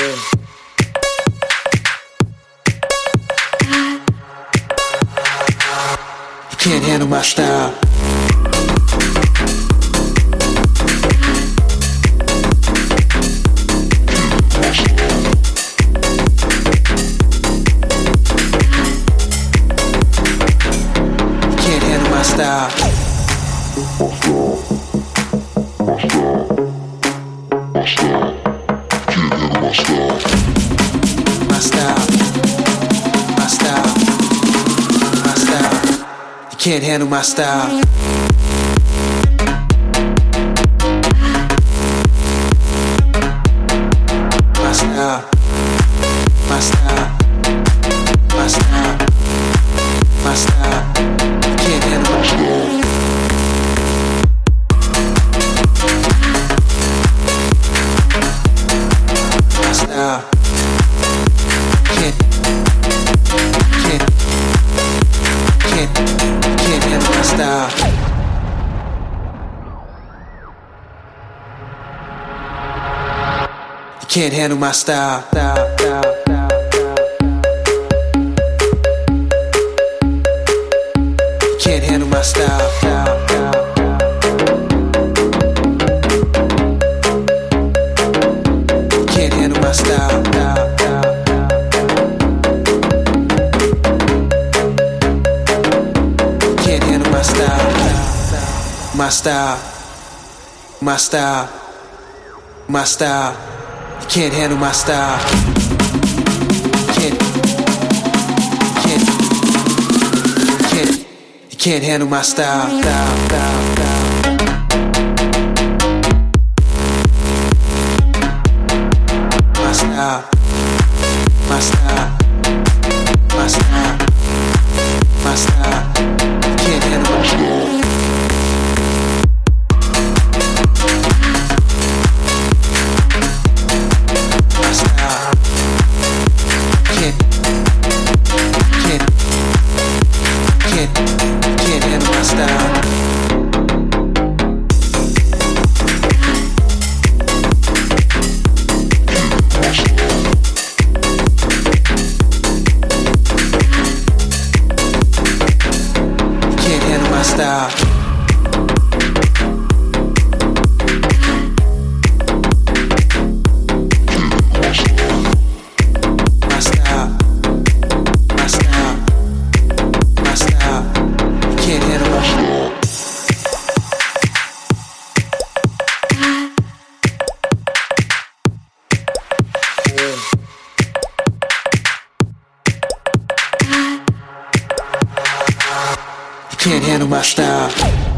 You Can't handle my style. Can't handle my style. Can't handle my style. Can't handle my style. can't handle my style. Can't handle my style. My style. My style. My style. You can't handle my style. You can't handle my style, style. My style. My style. My style. My style. Style. Can't handle my style.